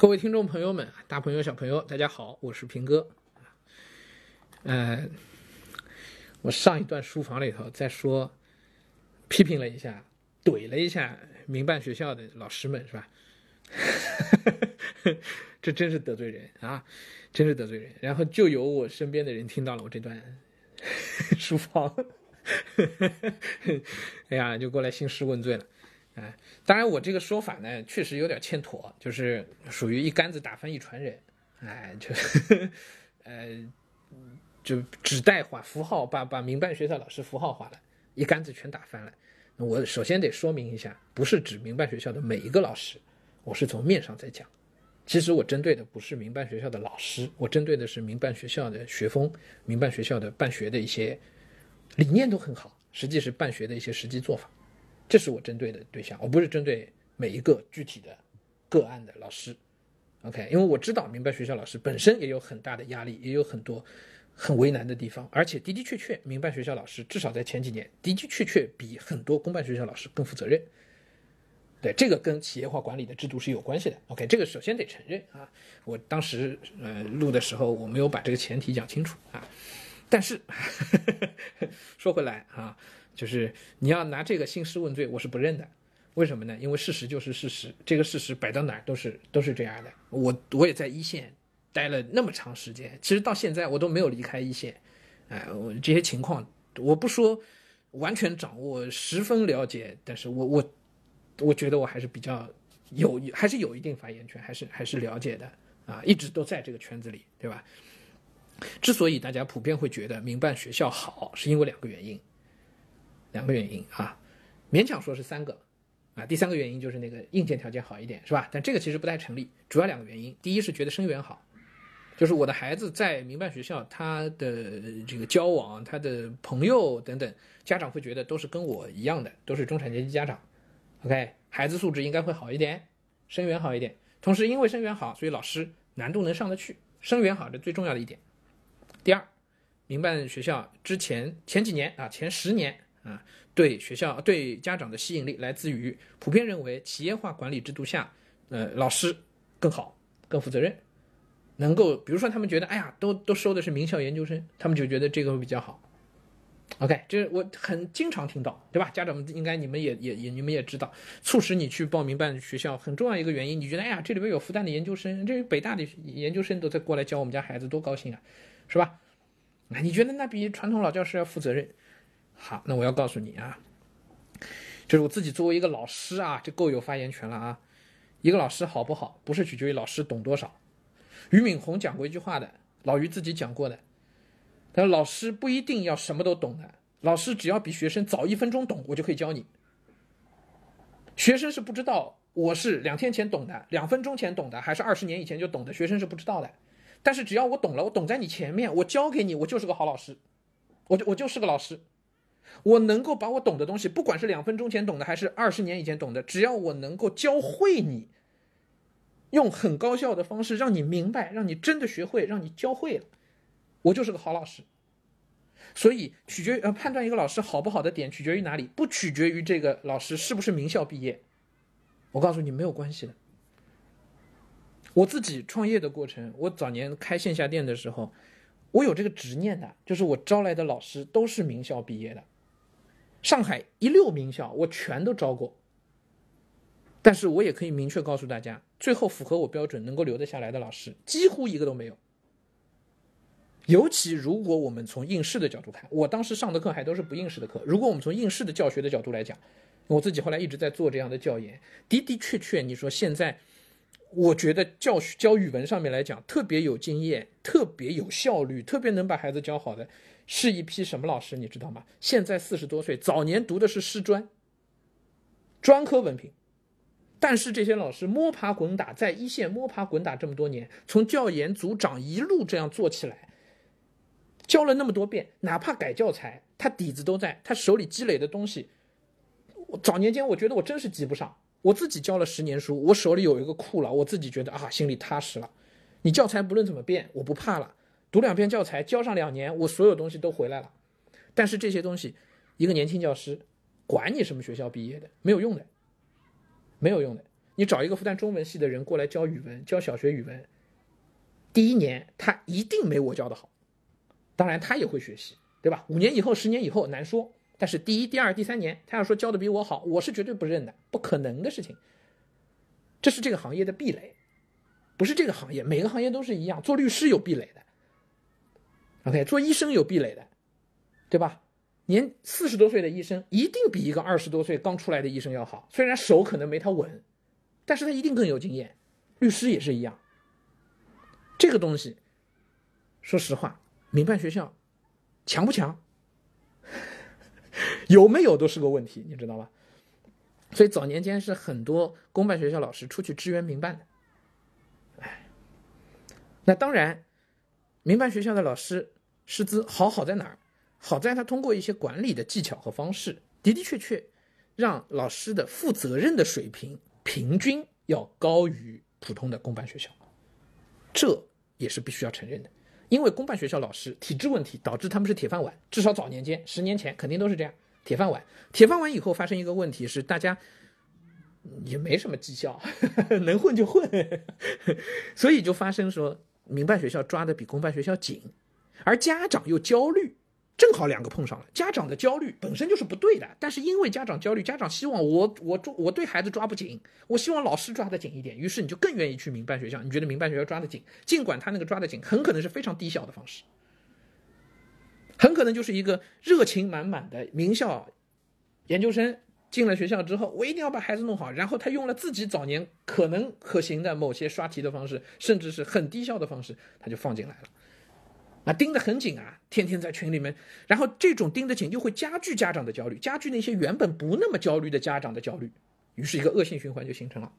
各位听众朋友们，大朋友小朋友，大家好，我是平哥。呃，我上一段书房里头在说，批评了一下，怼了一下民办学校的老师们，是吧？这真是得罪人啊，真是得罪人。然后就有我身边的人听到了我这段书房，哎呀，就过来兴师问罪了。哎，当然，我这个说法呢，确实有点欠妥，就是属于一竿子打翻一船人，哎，就，呃，就指代化符号，把把民办学校老师符号化了，一竿子全打翻了。我首先得说明一下，不是指民办学校的每一个老师，我是从面上在讲。其实我针对的不是民办学校的老师，我针对的是民办学校的学风，民办学校的办学的一些理念都很好，实际是办学的一些实际做法。这是我针对的对象，我不是针对每一个具体的个案的老师，OK？因为我知道民办学校老师本身也有很大的压力，也有很多很为难的地方，而且的的确确，民办学校老师至少在前几年的的确确比很多公办学校老师更负责任。对，这个跟企业化管理的制度是有关系的，OK？这个首先得承认啊，我当时呃录的时候我没有把这个前提讲清楚啊，但是 说回来啊。就是你要拿这个兴师问罪，我是不认的。为什么呢？因为事实就是事实，这个事实摆到哪儿都是都是这样的。我我也在一线待了那么长时间，其实到现在我都没有离开一线。哎，我这些情况我不说完全掌握，十分了解，但是我我我觉得我还是比较有，还是有一定发言权，还是还是了解的啊，一直都在这个圈子里，对吧？之所以大家普遍会觉得民办学校好，是因为两个原因。两个原因啊，勉强说是三个，啊，第三个原因就是那个硬件条件好一点，是吧？但这个其实不太成立。主要两个原因，第一是觉得生源好，就是我的孩子在民办学校，他的这个交往、他的朋友等等，家长会觉得都是跟我一样的，都是中产阶级家长。OK，孩子素质应该会好一点，生源好一点。同时，因为生源好，所以老师难度能上得去。生源好这最重要的一点。第二，民办学校之前前几年啊，前十年。啊，对学校、对家长的吸引力来自于普遍认为企业化管理制度下，呃，老师更好、更负责任，能够，比如说他们觉得，哎呀，都都收的是名校研究生，他们就觉得这个比较好。OK，这我很经常听到，对吧？家长们应该你们也也也你们也知道，促使你去报民办学校很重要一个原因，你觉得，哎呀，这里边有复旦的研究生，这北大的研究生都在过来教我们家孩子，多高兴啊，是吧？那你觉得那比传统老教师要负责任？好，那我要告诉你啊，就是我自己作为一个老师啊，就够有发言权了啊。一个老师好不好，不是取决于老师懂多少。俞敏洪讲过一句话的，老俞自己讲过的，他说老师不一定要什么都懂的，老师只要比学生早一分钟懂，我就可以教你。学生是不知道我是两天前懂的，两分钟前懂的，还是二十年以前就懂的，学生是不知道的。但是只要我懂了，我懂在你前面，我教给你，我就是个好老师，我就我就是个老师。我能够把我懂的东西，不管是两分钟前懂的，还是二十年以前懂的，只要我能够教会你，用很高效的方式让你明白，让你真的学会，让你教会了，我就是个好老师。所以，取决于呃判断一个老师好不好的点，取决于哪里？不取决于这个老师是不是名校毕业。我告诉你，没有关系的。我自己创业的过程，我早年开线下店的时候，我有这个执念的，就是我招来的老师都是名校毕业的。上海一溜名校，我全都招过，但是我也可以明确告诉大家，最后符合我标准能够留得下来的老师，几乎一个都没有。尤其如果我们从应试的角度看，我当时上的课还都是不应试的课。如果我们从应试的教学的角度来讲，我自己后来一直在做这样的教研，的的确确，你说现在，我觉得教学教语文上面来讲，特别有经验、特别有效率、特别能把孩子教好的。是一批什么老师，你知道吗？现在四十多岁，早年读的是师专，专科文凭，但是这些老师摸爬滚打，在一线摸爬滚打这么多年，从教研组长一路这样做起来，教了那么多遍，哪怕改教材，他底子都在，他手里积累的东西，早年间我觉得我真是及不上，我自己教了十年书，我手里有一个库了，我自己觉得啊，心里踏实了。你教材不论怎么变，我不怕了。读两篇教材，教上两年，我所有东西都回来了。但是这些东西，一个年轻教师，管你什么学校毕业的，没有用的，没有用的。你找一个复旦中文系的人过来教语文，教小学语文，第一年他一定没我教的好，当然他也会学习，对吧？五年以后、十年以后难说，但是第一、第二、第三年，他要说教的比我好，我是绝对不认的，不可能的事情。这是这个行业的壁垒，不是这个行业，每个行业都是一样。做律师有壁垒的，OK，做医生有壁垒的，对吧？年四十多岁的医生一定比一个二十多岁刚出来的医生要好，虽然手可能没他稳，但是他一定更有经验。律师也是一样。这个东西，说实话，民办学校强不强，有没有都是个问题，你知道吧？所以早年间是很多公办学校老师出去支援民办的，哎，那当然，民办学校的老师师资好好在哪儿？好在他通过一些管理的技巧和方式，的的确确让老师的负责任的水平平均要高于普通的公办学校，这也是必须要承认的。因为公办学校老师体制问题导致他们是铁饭碗，至少早年间十年前肯定都是这样。铁饭碗，铁饭碗以后发生一个问题是，大家也没什么绩效，能混就混，所以就发生说民办学校抓的比公办学校紧，而家长又焦虑，正好两个碰上了。家长的焦虑本身就是不对的，但是因为家长焦虑，家长希望我我我对孩子抓不紧，我希望老师抓得紧一点，于是你就更愿意去民办学校。你觉得民办学校抓得紧，尽管他那个抓得紧很可能是非常低效的方式。很可能就是一个热情满满的名校研究生进了学校之后，我一定要把孩子弄好。然后他用了自己早年可能可行的某些刷题的方式，甚至是很低效的方式，他就放进来了。啊，盯得很紧啊，天天在群里面。然后这种盯得紧又会加剧家长的焦虑，加剧那些原本不那么焦虑的家长的焦虑，于是一个恶性循环就形成了。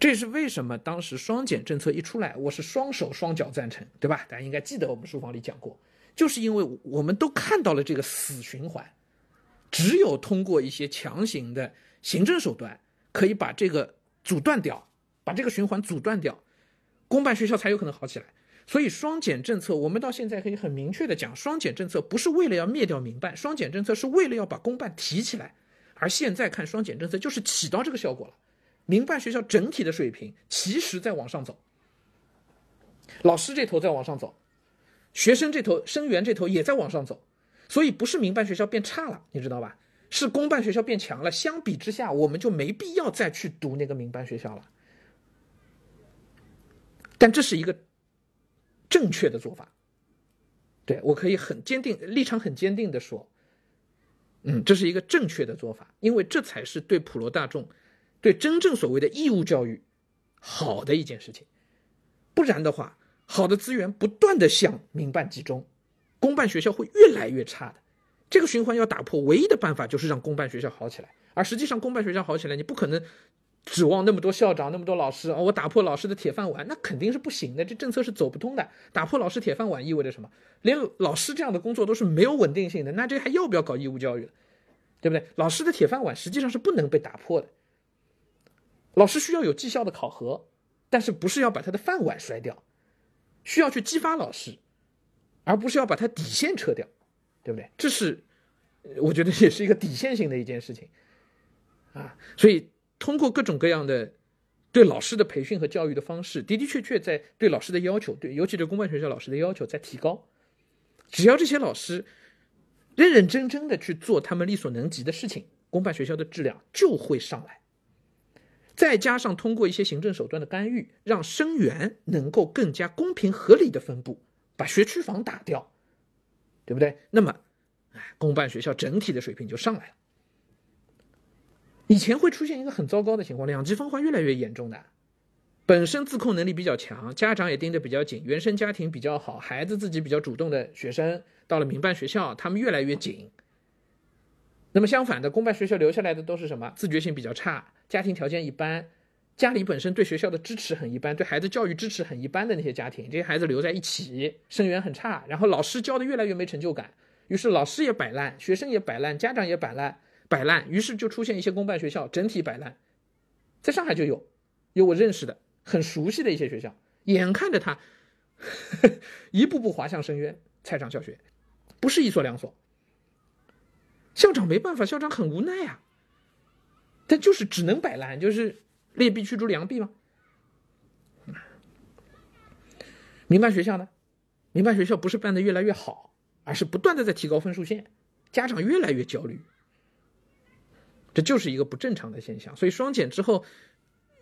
这也是为什么当时双减政策一出来，我是双手双脚赞成，对吧？大家应该记得我们书房里讲过。就是因为我们都看到了这个死循环，只有通过一些强行的行政手段，可以把这个阻断掉，把这个循环阻断掉，公办学校才有可能好起来。所以双减政策，我们到现在可以很明确的讲，双减政策不是为了要灭掉民办，双减政策是为了要把公办提起来。而现在看双减政策就是起到这个效果了，民办学校整体的水平其实在往上走，老师这头在往上走。学生这头，生源这头也在往上走，所以不是民办学校变差了，你知道吧？是公办学校变强了。相比之下，我们就没必要再去读那个民办学校了。但这是一个正确的做法，对我可以很坚定立场，很坚定的说，嗯，这是一个正确的做法，因为这才是对普罗大众，对真正所谓的义务教育好的一件事情。不然的话。好的资源不断的向民办集中，公办学校会越来越差的。这个循环要打破，唯一的办法就是让公办学校好起来。而实际上，公办学校好起来，你不可能指望那么多校长、那么多老师。哦，我打破老师的铁饭碗，那肯定是不行的。这政策是走不通的。打破老师铁饭碗意味着什么？连老师这样的工作都是没有稳定性的，那这还要不要搞义务教育了？对不对？老师的铁饭碗实际上是不能被打破的。老师需要有绩效的考核，但是不是要把他的饭碗摔掉？需要去激发老师，而不是要把它底线撤掉，对不对？这是我觉得也是一个底线性的一件事情啊。所以通过各种各样的对老师的培训和教育的方式，的的确确在对老师的要求，对尤其是公办学校老师的要求在提高。只要这些老师认认真真的去做他们力所能及的事情，公办学校的质量就会上来。再加上通过一些行政手段的干预，让生源能够更加公平合理的分布，把学区房打掉，对不对？那么，哎，公办学校整体的水平就上来了。以前会出现一个很糟糕的情况，两极分化越来越严重的。本身自控能力比较强，家长也盯得比较紧，原生家庭比较好，孩子自己比较主动的学生，到了民办学校，他们越来越紧。那么相反的，公办学校留下来的都是什么？自觉性比较差。家庭条件一般，家里本身对学校的支持很一般，对孩子教育支持很一般的那些家庭，这些孩子留在一起，生源很差，然后老师教的越来越没成就感，于是老师也摆烂，学生也摆烂，家长也摆烂，摆烂，于是就出现一些公办学校整体摆烂。在上海就有，有我认识的很熟悉的一些学校，眼看着他呵 呵一步步滑向深渊，菜场小学，不是一所两所，校长没办法，校长很无奈啊。但就是只能摆烂，就是劣币驱逐良币吗？民办学校呢？民办学校不是办的越来越好，而是不断的在提高分数线，家长越来越焦虑，这就是一个不正常的现象。所以双减之后，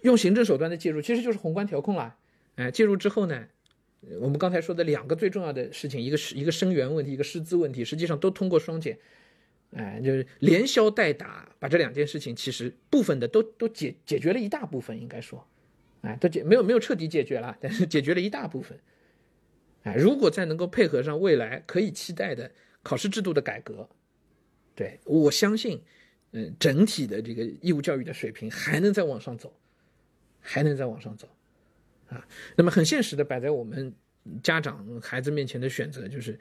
用行政手段的介入，其实就是宏观调控了。哎，介入之后呢，我们刚才说的两个最重要的事情，一个是一个生源问题，一个师资问题，实际上都通过双减，哎，就是连消带打，把这两件事情其实部分的都都解解决了一大部分，应该说，哎，都解没有没有彻底解决了，但是解决了一大部分。哎，如果再能够配合上未来可以期待的考试制度的改革，对我相信，嗯，整体的这个义务教育的水平还能再往上走，还能再往上走，啊，那么很现实的摆在我们家长孩子面前的选择就是，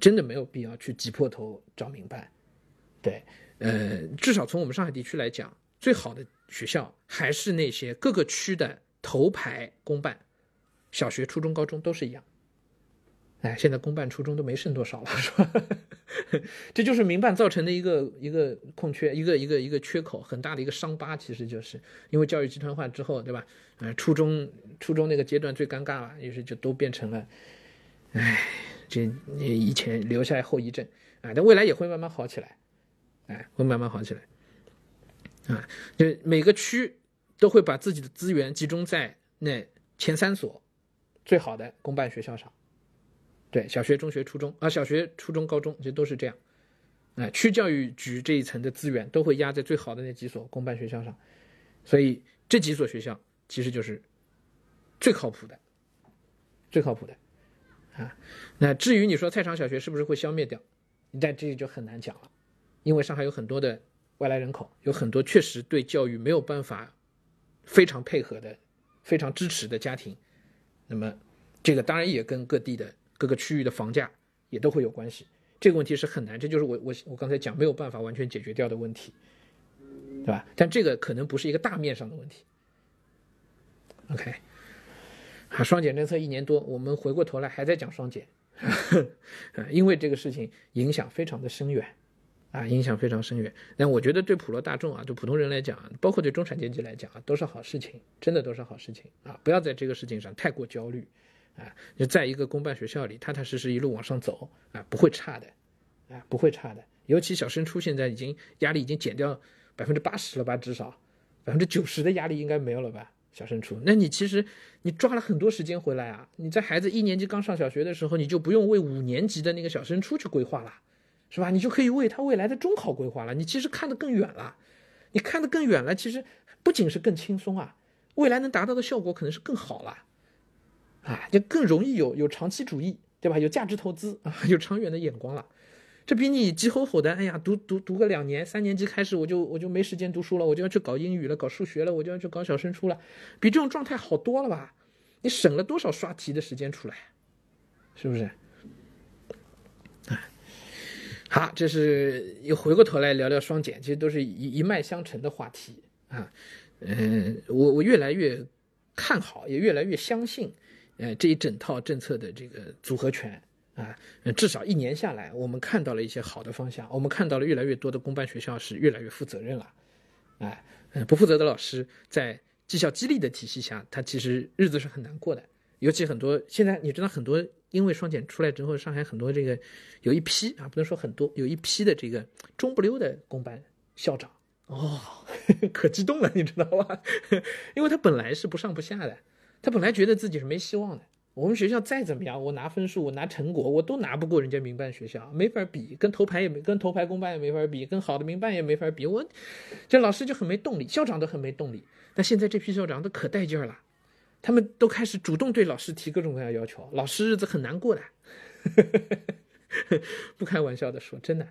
真的没有必要去挤破头找民办，对，呃，至少从我们上海地区来讲，最好的学校还是那些各个区的头牌公办，小学、初中、高中都是一样。哎，现在公办初中都没剩多少了，是吧？这就是民办造成的一个一个空缺，一个一个一个缺口，很大的一个伤疤。其实就是因为教育集团化之后，对吧？呃，初中初中那个阶段最尴尬了，于是就都变成了，哎，这以前留下来后遗症啊。但未来也会慢慢好起来，哎，会慢慢好起来，啊，就每个区都会把自己的资源集中在那前三所最好的公办学校上。对，小学、中学、初中啊，小学、初中、高中，这都是这样。哎，区教育局这一层的资源都会压在最好的那几所公办学校上，所以这几所学校其实就是最靠谱的，最靠谱的啊。那至于你说菜场小学是不是会消灭掉，但这就很难讲了，因为上海有很多的外来人口，有很多确实对教育没有办法非常配合的、非常支持的家庭。那么这个当然也跟各地的。各个区域的房价也都会有关系，这个问题是很难，这就是我我我刚才讲没有办法完全解决掉的问题，对吧？但这个可能不是一个大面上的问题。OK，啊，双减政策一年多，我们回过头来还在讲双减，因为这个事情影响非常的深远，啊，影响非常深远。但我觉得对普罗大众啊，对普通人来讲，包括对中产阶级来讲啊，都是好事情，真的都是好事情啊！不要在这个事情上太过焦虑。啊，就在一个公办学校里，踏踏实实一路往上走啊，不会差的，啊，不会差的。尤其小升初现在已经压力已经减掉百分之八十了吧，至少百分之九十的压力应该没有了吧？小升初，那你其实你抓了很多时间回来啊。你在孩子一年级刚上小学的时候，你就不用为五年级的那个小升初去规划了，是吧？你就可以为他未来的中考规划了。你其实看得更远了，你看得更远了，其实不仅是更轻松啊，未来能达到的效果可能是更好了。啊，就更容易有有长期主义，对吧？有价值投资啊，有长远的眼光了。这比你急吼吼的，哎呀，读读读个两年，三年级开始我就我就没时间读书了，我就要去搞英语了，搞数学了，我就要去搞小升初了，比这种状态好多了吧？你省了多少刷题的时间出来，是不是？啊，这是又回过头来聊聊双减，其实都是一一脉相承的话题啊。嗯，我我越来越看好，也越来越相信。呃，这一整套政策的这个组合拳啊，至少一年下来，我们看到了一些好的方向。我们看到了越来越多的公办学校是越来越负责任了，哎，不负责的老师在绩效激励的体系下，他其实日子是很难过的。尤其很多现在你知道，很多因为双减出来之后，上海很多这个有一批啊，不能说很多，有一批的这个中不溜的公办校长哦，可激动了，你知道吧？因为他本来是不上不下的。他本来觉得自己是没希望的。我们学校再怎么样，我拿分数，我拿成果，我都拿不过人家民办学校，没法比，跟头牌也没，跟头牌公办也没法比，跟好的民办也没法比。我这老师就很没动力，校长都很没动力。但现在这批校长都可带劲儿了，他们都开始主动对老师提各种各样要求。老师日子很难过的，不开玩笑的说，真的。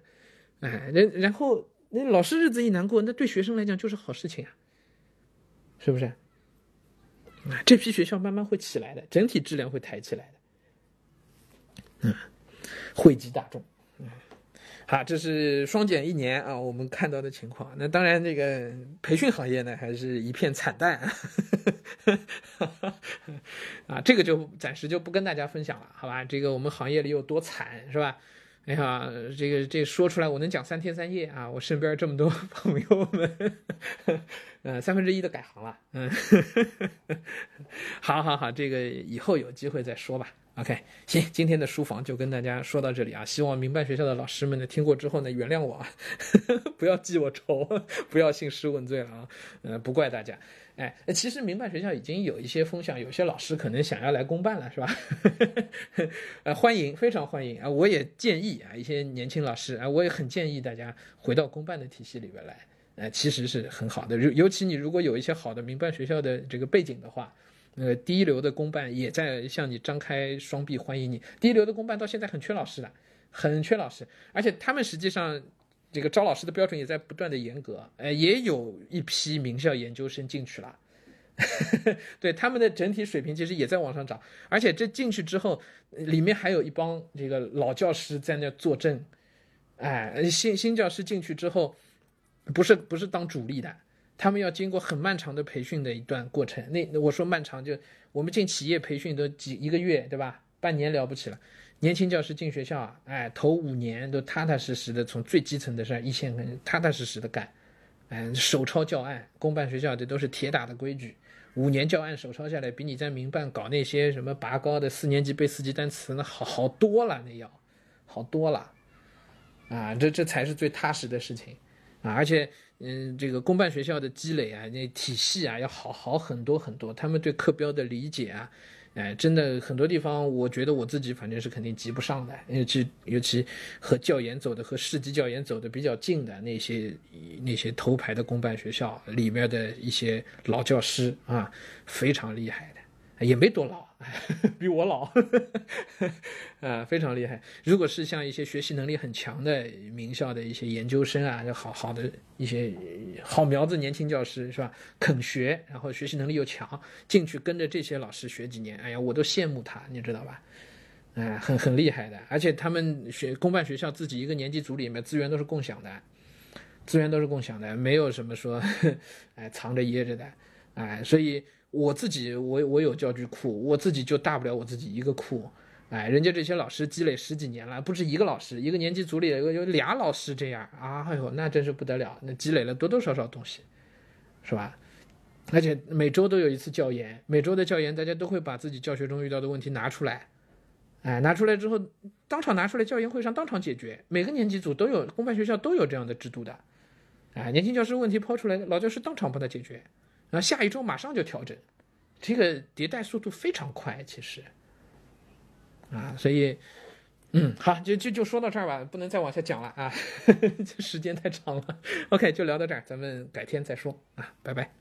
哎，然然后那老师日子一难过，那对学生来讲就是好事情啊，是不是？啊这批学校慢慢会起来的，整体质量会抬起来的。嗯，惠及大众。嗯，好，这是双减一年啊，我们看到的情况。那当然，这个培训行业呢，还是一片惨淡。啊，这个就暂时就不跟大家分享了，好吧？这个我们行业里有多惨，是吧？哎呀，这个这说出来我能讲三天三夜啊！我身边这么多朋友们，呃，三分之一都改行了，嗯，好好好，这个以后有机会再说吧。OK，行，今天的书房就跟大家说到这里啊。希望民办学校的老师们呢听过之后呢原谅我，啊，不要记我仇，不要兴师问罪了啊。呃，不怪大家。哎，其实民办学校已经有一些风向，有些老师可能想要来公办了，是吧？呃，欢迎，非常欢迎啊！我也建议啊，一些年轻老师啊，我也很建议大家回到公办的体系里边来。呃，其实是很好的，尤尤其你如果有一些好的民办学校的这个背景的话。呃，第一流的公办也在向你张开双臂欢迎你。第一流的公办到现在很缺老师的，很缺老师，而且他们实际上这个招老师的标准也在不断的严格。呃，也有一批名校研究生进去了，对他们的整体水平其实也在往上涨。而且这进去之后，里面还有一帮这个老教师在那坐镇。哎，新新教师进去之后，不是不是当主力的。他们要经过很漫长的培训的一段过程，那我说漫长就我们进企业培训都几一个月，对吧？半年了不起了。年轻教师进学校啊，哎，头五年都踏踏实实的从最基层的事一线踏踏实实的干，哎，手抄教案。公办学校这都是铁打的规矩，五年教案手抄下来，比你在民办搞那些什么拔高的四年级背四级单词那好好多了，那要好多了，啊，这这才是最踏实的事情啊，而且。嗯，这个公办学校的积累啊，那体系啊，要好好很多很多。他们对课标的理解啊，哎，真的很多地方，我觉得我自己反正是肯定及不上的。尤其尤其和教研走的和市级教研走的比较近的那些那些头牌的公办学校里面的一些老教师啊，非常厉害的，也没多老。比我老，啊，非常厉害。如果是像一些学习能力很强的名校的一些研究生啊，好好的一些好苗子年轻教师是吧？肯学，然后学习能力又强，进去跟着这些老师学几年，哎呀，我都羡慕他，你知道吧？哎，很很厉害的。而且他们学公办学校自己一个年级组里面资源都是共享的，资源都是共享的，没有什么说 哎藏着掖着的，哎，所以。我自己，我我有教具库，我自己就大不了我自己一个库，哎，人家这些老师积累十几年了，不止一个老师，一个年级组里有有俩老师这样啊，哎呦，那真是不得了，那积累了多多少少东西，是吧？而且每周都有一次教研，每周的教研，大家都会把自己教学中遇到的问题拿出来，哎，拿出来之后，当场拿出来，教研会上当场解决，每个年级组都有，公办学校都有这样的制度的，哎，年轻教师问题抛出来，老教师当场帮他解决。然后下一周马上就调整，这个迭代速度非常快，其实，啊，所以，嗯，好，就就就说到这儿吧，不能再往下讲了啊，这时间太长了。OK，就聊到这儿，咱们改天再说啊，拜拜。